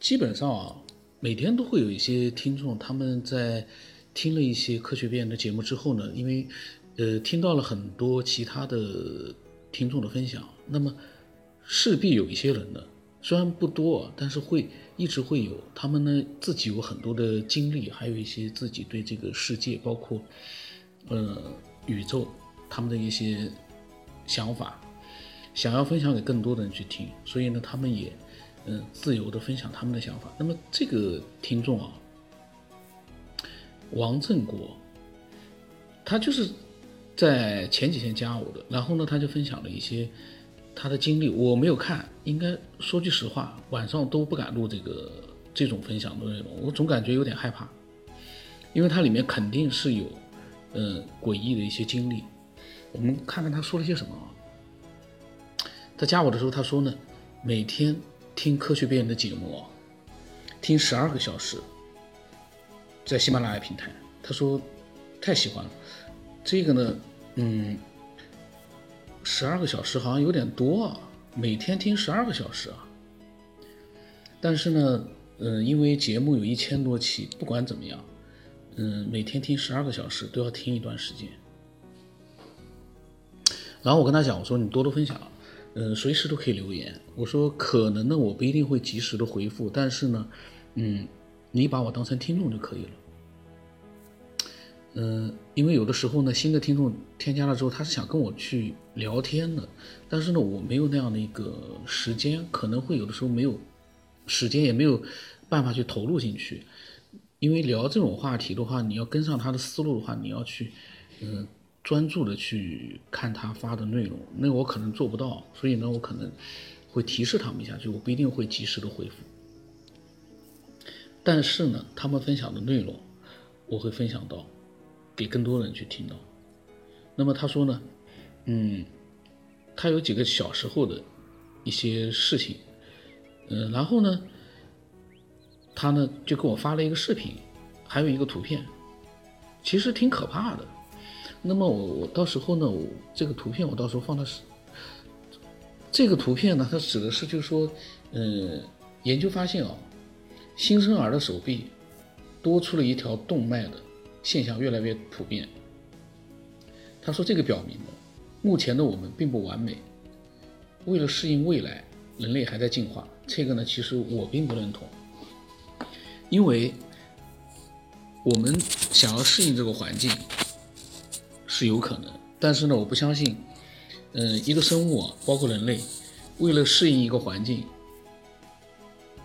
基本上啊，每天都会有一些听众，他们在听了一些科学边缘的节目之后呢，因为呃听到了很多其他的听众的分享，那么势必有一些人呢，虽然不多，但是会一直会有他们呢自己有很多的经历，还有一些自己对这个世界，包括呃宇宙他们的一些想法，想要分享给更多的人去听，所以呢，他们也。嗯，自由的分享他们的想法。那么这个听众啊，王振国，他就是在前几天加我的，然后呢，他就分享了一些他的经历。我没有看，应该说句实话，晚上都不敢录这个这种分享的内容，我总感觉有点害怕，因为它里面肯定是有嗯诡异的一些经历。我们看看他说了些什么啊？他加我的时候，他说呢，每天。听科学边缘的节目，听十二个小时，在喜马拉雅平台，他说太喜欢了。这个呢，嗯，十二个小时好像有点多啊，每天听十二个小时啊。但是呢，嗯，因为节目有一千多期，不管怎么样，嗯，每天听十二个小时都要听一段时间。然后我跟他讲，我说你多多分享。嗯，随时都可以留言。我说可能呢，我不一定会及时的回复，但是呢，嗯，你把我当成听众就可以了。嗯，因为有的时候呢，新的听众添加了之后，他是想跟我去聊天的，但是呢，我没有那样的一个时间，可能会有的时候没有时间，也没有办法去投入进去。因为聊这种话题的话，你要跟上他的思路的话，你要去，嗯。专注的去看他发的内容，那我可能做不到，所以呢，我可能会提示他们一下，就我不一定会及时的回复。但是呢，他们分享的内容，我会分享到，给更多人去听到。那么他说呢，嗯，他有几个小时候的一些事情，嗯，然后呢，他呢就给我发了一个视频，还有一个图片，其实挺可怕的。那么我我到时候呢，我这个图片我到时候放到是这个图片呢，它指的是就是说，嗯，研究发现啊，新生儿的手臂多出了一条动脉的现象越来越普遍。他说这个表明呢，目前的我们并不完美，为了适应未来，人类还在进化。这个呢，其实我并不认同，因为我们想要适应这个环境。是有可能，但是呢，我不相信，嗯，一个生物啊，包括人类，为了适应一个环境，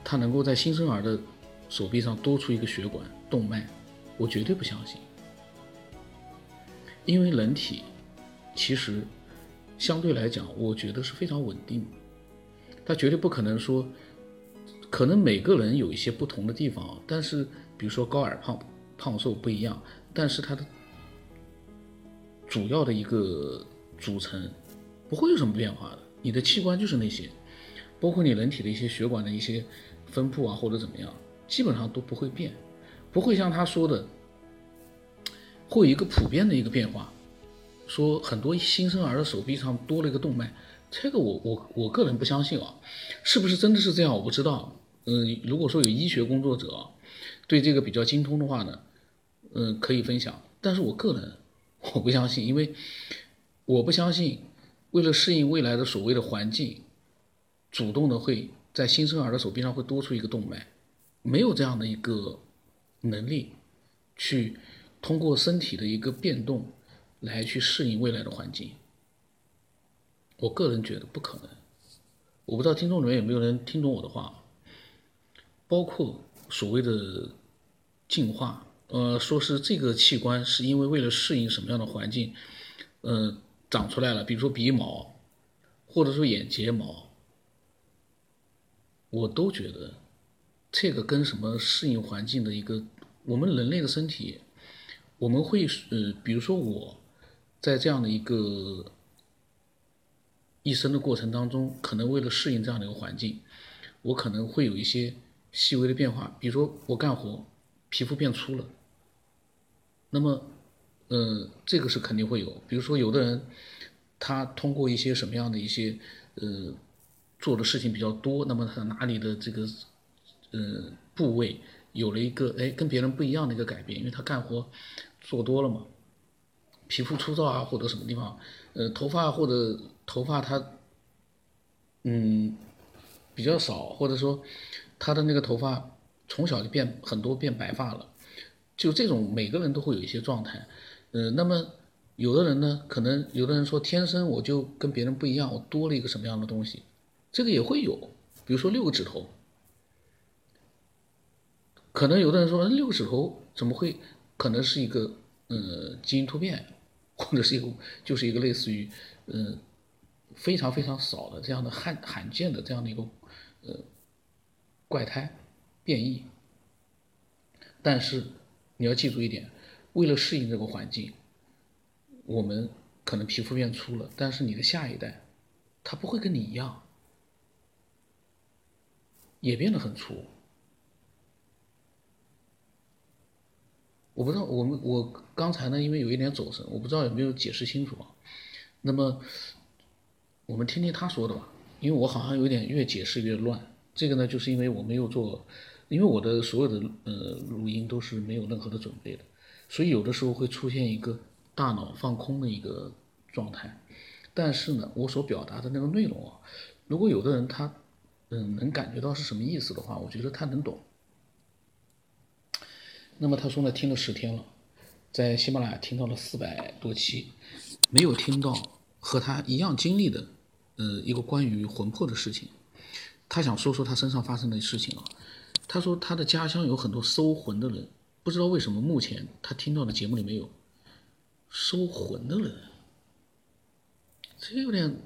它能够在新生儿的手臂上多出一个血管动脉，我绝对不相信。因为人体其实相对来讲，我觉得是非常稳定的，它绝对不可能说，可能每个人有一些不同的地方，但是比如说高矮胖胖瘦不一样，但是它的。主要的一个组成不会有什么变化的，你的器官就是那些，包括你人体的一些血管的一些分布啊或者怎么样，基本上都不会变，不会像他说的，会有一个普遍的一个变化，说很多新生儿的手臂上多了一个动脉，这个我我我个人不相信啊，是不是真的是这样我不知道，嗯，如果说有医学工作者对这个比较精通的话呢，嗯，可以分享，但是我个人。我不相信，因为我不相信，为了适应未来的所谓的环境，主动的会在新生儿的手臂上会多出一个动脉，没有这样的一个能力，去通过身体的一个变动来去适应未来的环境。我个人觉得不可能。我不知道听众里面有没有人听懂我的话，包括所谓的进化。呃，说是这个器官是因为为了适应什么样的环境，呃，长出来了，比如说鼻毛，或者说眼睫毛，我都觉得这个跟什么适应环境的一个，我们人类的身体，我们会呃，比如说我在这样的一个一生的过程当中，可能为了适应这样的一个环境，我可能会有一些细微的变化，比如说我干活皮肤变粗了。那么，呃，这个是肯定会有。比如说，有的人他通过一些什么样的一些，呃，做的事情比较多，那么他哪里的这个呃部位有了一个哎跟别人不一样的一个改变，因为他干活做多了嘛，皮肤粗糙啊或者什么地方，呃头发或者头发他嗯比较少，或者说他的那个头发从小就变很多变白发了，就这种每个人都会有一些状态，呃那么。有的人呢，可能有的人说天生我就跟别人不一样，我多了一个什么样的东西，这个也会有。比如说六个指头，可能有的人说六个指头怎么会？可能是一个呃基因突变，或者是一个就是一个类似于呃非常非常少的这样的罕罕见的这样的一个呃怪胎变异。但是你要记住一点，为了适应这个环境。我们可能皮肤变粗了，但是你的下一代，他不会跟你一样，也变得很粗。我不知道，我们我刚才呢，因为有一点走神，我不知道有没有解释清楚啊。那么，我们听听他说的吧，因为我好像有点越解释越乱。这个呢，就是因为我没有做，因为我的所有的呃录音都是没有任何的准备的，所以有的时候会出现一个。大脑放空的一个状态，但是呢，我所表达的那个内容啊，如果有的人他嗯能感觉到是什么意思的话，我觉得他能懂。那么他说呢，听了十天了，在喜马拉雅听到了四百多期，没有听到和他一样经历的呃一个关于魂魄的事情。他想说说他身上发生的事情啊。他说他的家乡有很多收魂的人，不知道为什么目前他听到的节目里没有。收魂的人，这有点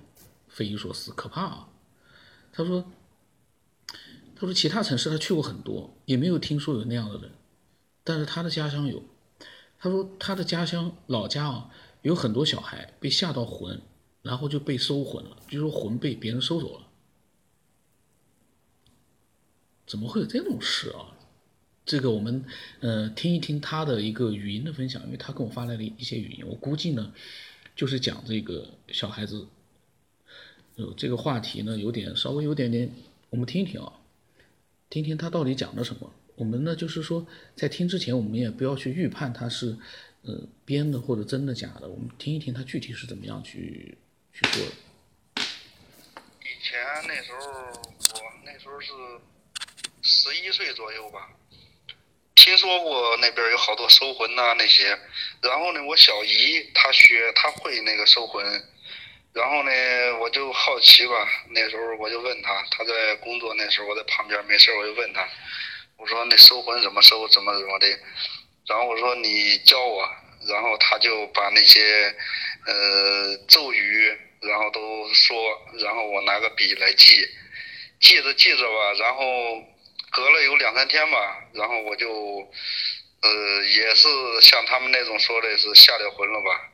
匪夷所思，可怕啊！他说：“他说其他城市他去过很多，也没有听说有那样的人，但是他的家乡有。他说他的家乡老家啊，有很多小孩被吓到魂，然后就被收魂了，就说魂被别人收走了。怎么会有这种事啊？”这个我们呃听一听他的一个语音的分享，因为他给我发来了一些语音，我估计呢就是讲这个小孩子，有这个话题呢有点稍微有点点，我们听一听啊，听听他到底讲了什么。我们呢就是说在听之前，我们也不要去预判他是呃编的或者真的假的，我们听一听他具体是怎么样去去做的。以前那时候我那时候是十一岁左右吧。听说过那边有好多收魂呐那些，然后呢，我小姨她学她会那个收魂，然后呢，我就好奇吧，那时候我就问她，她在工作那时候我在旁边没事我就问她，我说那收魂怎么收，怎么怎么的，然后我说你教我，然后她就把那些呃咒语，然后都说，然后我拿个笔来记，记着记着吧，然后。隔了有两三天吧，然后我就，呃，也是像他们那种说的是下了魂了吧。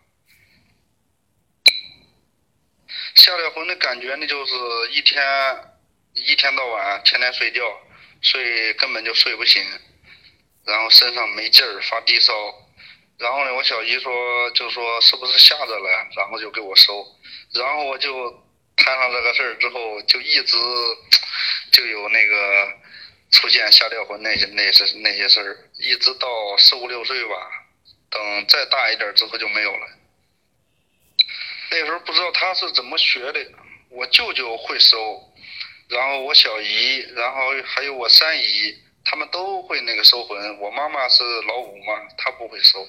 下了魂的感觉呢，就是一天一天到晚天天睡觉，睡根本就睡不醒，然后身上没劲儿，发低烧。然后呢，我小姨说就说是不是吓着了，然后就给我收。然后我就摊上这个事儿之后，就一直就有那个。出现下掉魂那些那些那些事儿，一直到十五六岁吧，等再大一点之后就没有了。那时候不知道他是怎么学的，我舅舅会收，然后我小姨，然后还有我三姨，他们都会那个收魂。我妈妈是老五嘛，她不会收。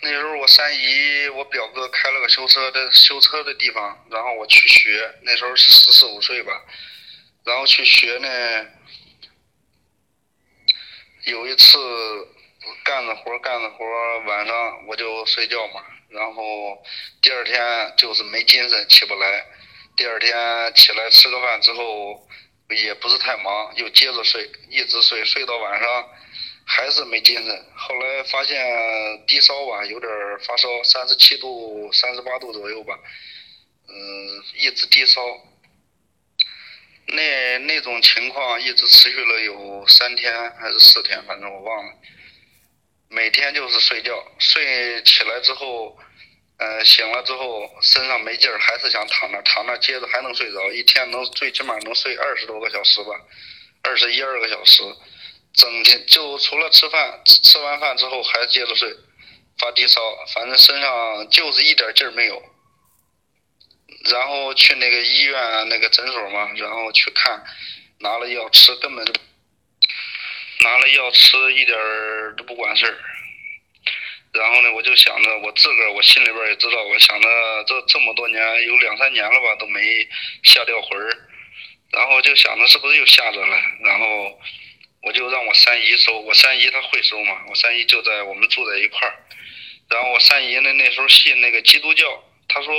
那时候我三姨，我表哥开了个修车的修车的地方，然后我去学，那时候是十四五岁吧。然后去学呢，有一次干着活干着活晚上我就睡觉嘛，然后第二天就是没精神起不来，第二天起来吃个饭之后也不是太忙，又接着睡，一直睡睡到晚上还是没精神，后来发现低烧吧，有点发烧，三十七度、三十八度左右吧，嗯，一直低烧。那种情况一直持续了有三天还是四天，反正我忘了。每天就是睡觉，睡起来之后，呃，醒了之后身上没劲儿，还是想躺那躺那接着还能睡着，一天能最起码能睡二十多个小时吧。二十一二个小时，整天就除了吃饭，吃完饭之后还接着睡，发低烧，反正身上就是一点劲儿没有。然后去那个医院那个诊所嘛，然后去看，拿了药吃，根本拿了药吃一点儿都不管事儿。然后呢，我就想着我自个儿，我心里边也知道，我想着这这么多年有两三年了吧，都没下掉魂儿。然后就想着是不是又吓着了，然后我就让我三姨收，我三姨她会收嘛，我三姨就在我们住在一块儿。然后我三姨呢那时候信那个基督教，他说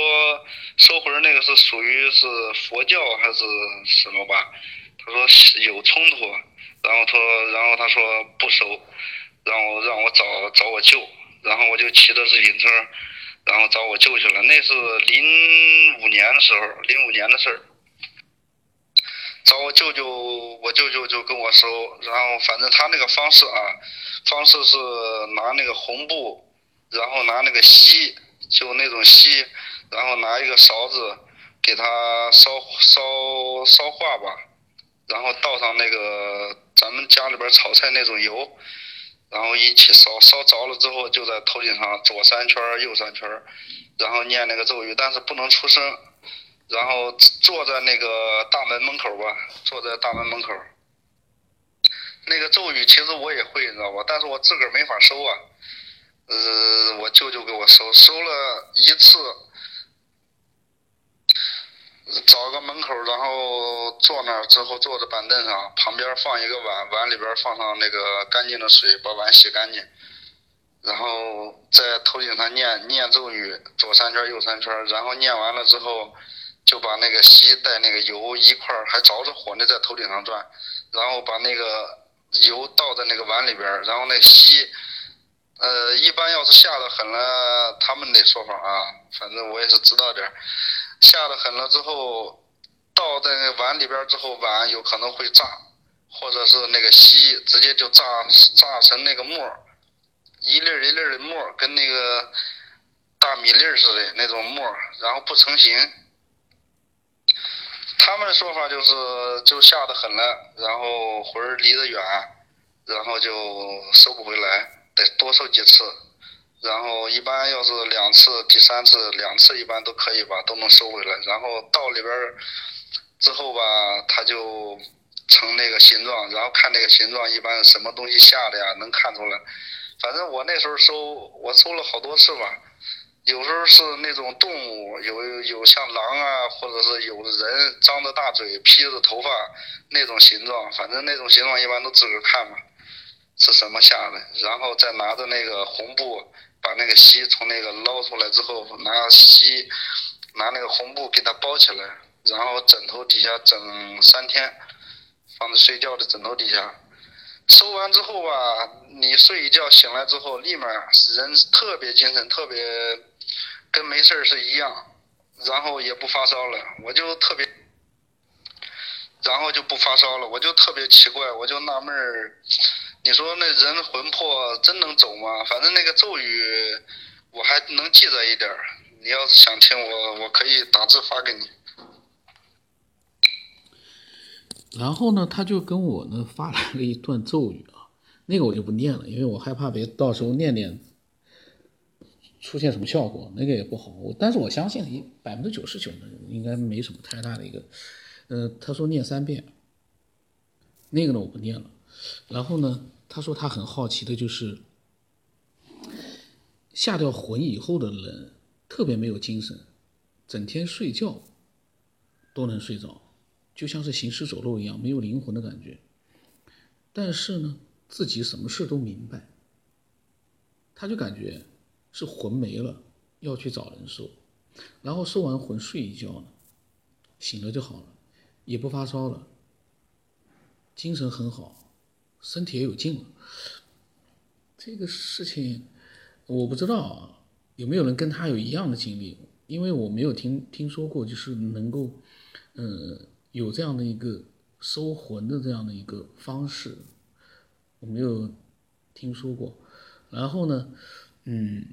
收魂那个是属于是佛教还是什么吧？他说有冲突，然后她然后他说不收，让我让我找找我舅。然后我就骑着自行车，然后找我舅去了。那是零五年的时候，零五年的事儿。找我舅舅，我舅舅就跟我收。然后反正他那个方式啊，方式是拿那个红布，然后拿那个锡，就那种锡，然后拿一个勺子给它烧烧烧化吧，然后倒上那个咱们家里边炒菜那种油。然后一起烧，烧着了之后就在头顶上左三圈右三圈然后念那个咒语，但是不能出声，然后坐在那个大门门口吧，坐在大门门口。那个咒语其实我也会，你知道吧？但是我自个儿没法收啊。呃，我舅舅给我收，收了一次。找个门口，然后坐那儿之后坐在板凳上，旁边放一个碗，碗里边放上那个干净的水，把碗洗干净，然后在头顶上念念咒语，左三圈右三圈，然后念完了之后，就把那个锡带那个油一块还着着火呢，在头顶上转，然后把那个油倒在那个碗里边，然后那锡，呃，一般要是下的狠了，他们那说法啊，反正我也是知道点儿。下的狠了之后，倒在那碗里边之后，碗有可能会炸，或者是那个锡直接就炸炸成那个沫儿，一粒儿一粒儿的沫儿，跟那个大米粒儿似的那种沫儿，然后不成形。他们的说法就是就下的狠了，然后魂儿离得远，然后就收不回来，得多收几次。然后一般要是两次、第三次、两次一般都可以吧，都能收回来。然后到里边之后吧，它就成那个形状，然后看那个形状，一般什么东西下的呀，能看出来。反正我那时候收，我收了好多次吧。有时候是那种动物，有有像狼啊，或者是有的人张着大嘴、披着头发那种形状，反正那种形状一般都自个儿看嘛，是什么下的，然后再拿着那个红布。把那个锡从那个捞出来之后，拿锡拿那个红布给它包起来，然后枕头底下整三天，放在睡觉的枕头底下。收完之后吧，你睡一觉醒来之后，立马人特别精神，特别跟没事儿是一样，然后也不发烧了。我就特别，然后就不发烧了，我就特别奇怪，我就纳闷儿。你说那人魂魄真能走吗？反正那个咒语我还能记着一点儿。你要是想听，我我可以打字发给你。然后呢，他就跟我呢发来了一段咒语啊，那个我就不念了，因为我害怕别到时候念念出现什么效果，那个也不好。但是我相信百分之九十九的人应该没什么太大的一个。呃，他说念三遍，那个呢我不念了。然后呢？他说他很好奇的就是，下掉魂以后的人特别没有精神，整天睡觉都能睡着，就像是行尸走肉一样，没有灵魂的感觉。但是呢，自己什么事都明白，他就感觉是魂没了，要去找人收，然后收完魂睡一觉呢，醒了就好了，也不发烧了，精神很好。身体也有劲了，这个事情我不知道啊，有没有人跟他有一样的经历？因为我没有听听说过，就是能够，嗯，有这样的一个收魂的这样的一个方式，我没有听说过。然后呢，嗯，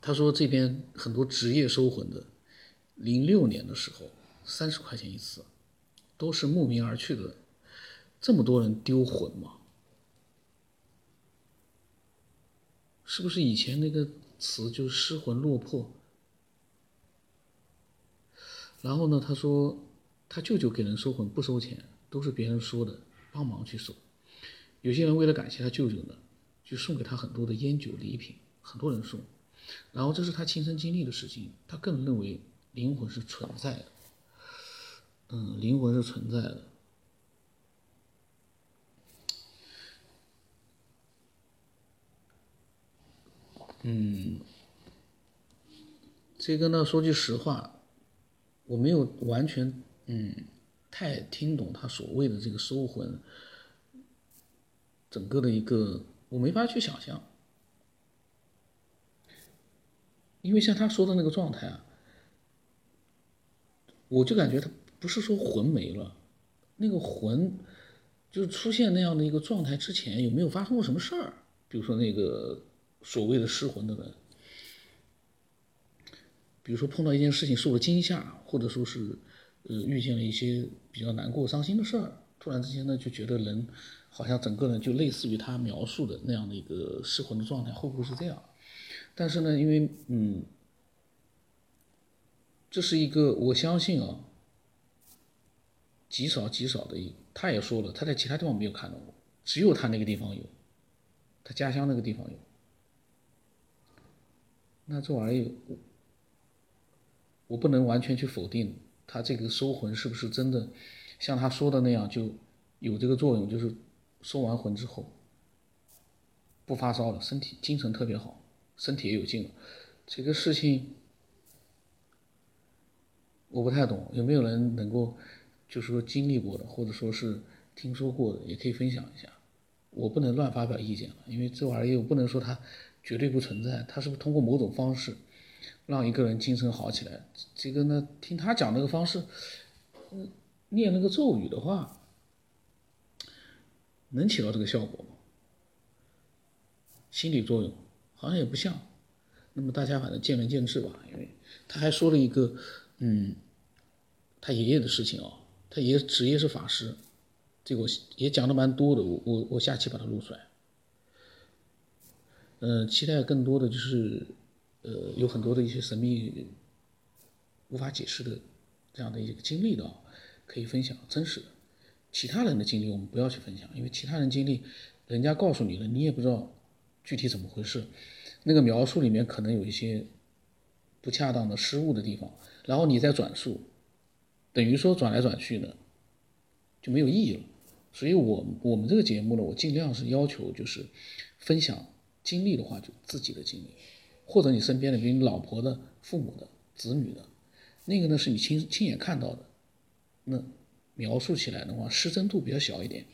他说这边很多职业收魂的，零六年的时候三十块钱一次。都是慕名而去的，这么多人丢魂吗？是不是以前那个词就失魂落魄？然后呢，他说他舅舅给人收魂不收钱，都是别人说的，帮忙去收。有些人为了感谢他舅舅呢，就送给他很多的烟酒礼品，很多人送。然后这是他亲身经历的事情，他更认为灵魂是存在的。嗯，灵魂是存在的。嗯，这个呢，说句实话，我没有完全嗯太听懂他所谓的这个收魂，整个的一个我没法去想象，因为像他说的那个状态啊，我就感觉他不是说魂没了，那个魂就出现那样的一个状态之前有没有发生过什么事儿，比如说那个。所谓的失魂的人，比如说碰到一件事情受了惊吓，或者说是呃遇见了一些比较难过、伤心的事儿，突然之间呢就觉得人好像整个人就类似于他描述的那样的一个失魂的状态，会不会是这样？但是呢，因为嗯，这是一个我相信啊，极少极少的一，他也说了，他在其他地方没有看到过，只有他那个地方有，他家乡那个地方有。那这玩意儿，我我不能完全去否定他这个收魂是不是真的，像他说的那样就有这个作用，就是收完魂之后不发烧了，身体精神特别好，身体也有劲了。这个事情我不太懂，有没有人能够就是说经历过的，或者说是听说过的，也可以分享一下。我不能乱发表意见了，因为这玩意儿我不能说他。绝对不存在，他是不是通过某种方式让一个人精神好起来？这个呢，听他讲那个方式，念那个咒语的话，能起到这个效果吗？心理作用好像也不像。那么大家反正见仁见智吧。因为他还说了一个，嗯，他爷爷的事情啊，他也职业是法师，这个也讲的蛮多的。我我我下期把它录出来。嗯，期待更多的就是，呃，有很多的一些神秘、无法解释的这样的一个经历的，可以分享真实的。其他人的经历我们不要去分享，因为其他人经历，人家告诉你了，你也不知道具体怎么回事，那个描述里面可能有一些不恰当的失误的地方，然后你再转述，等于说转来转去呢，就没有意义了。所以我我们这个节目呢，我尽量是要求就是分享。经历的话，就自己的经历，或者你身边的，比如你老婆的、父母的、子女的，那个呢是你亲亲眼看到的，那描述起来的话，失真度比较小一点。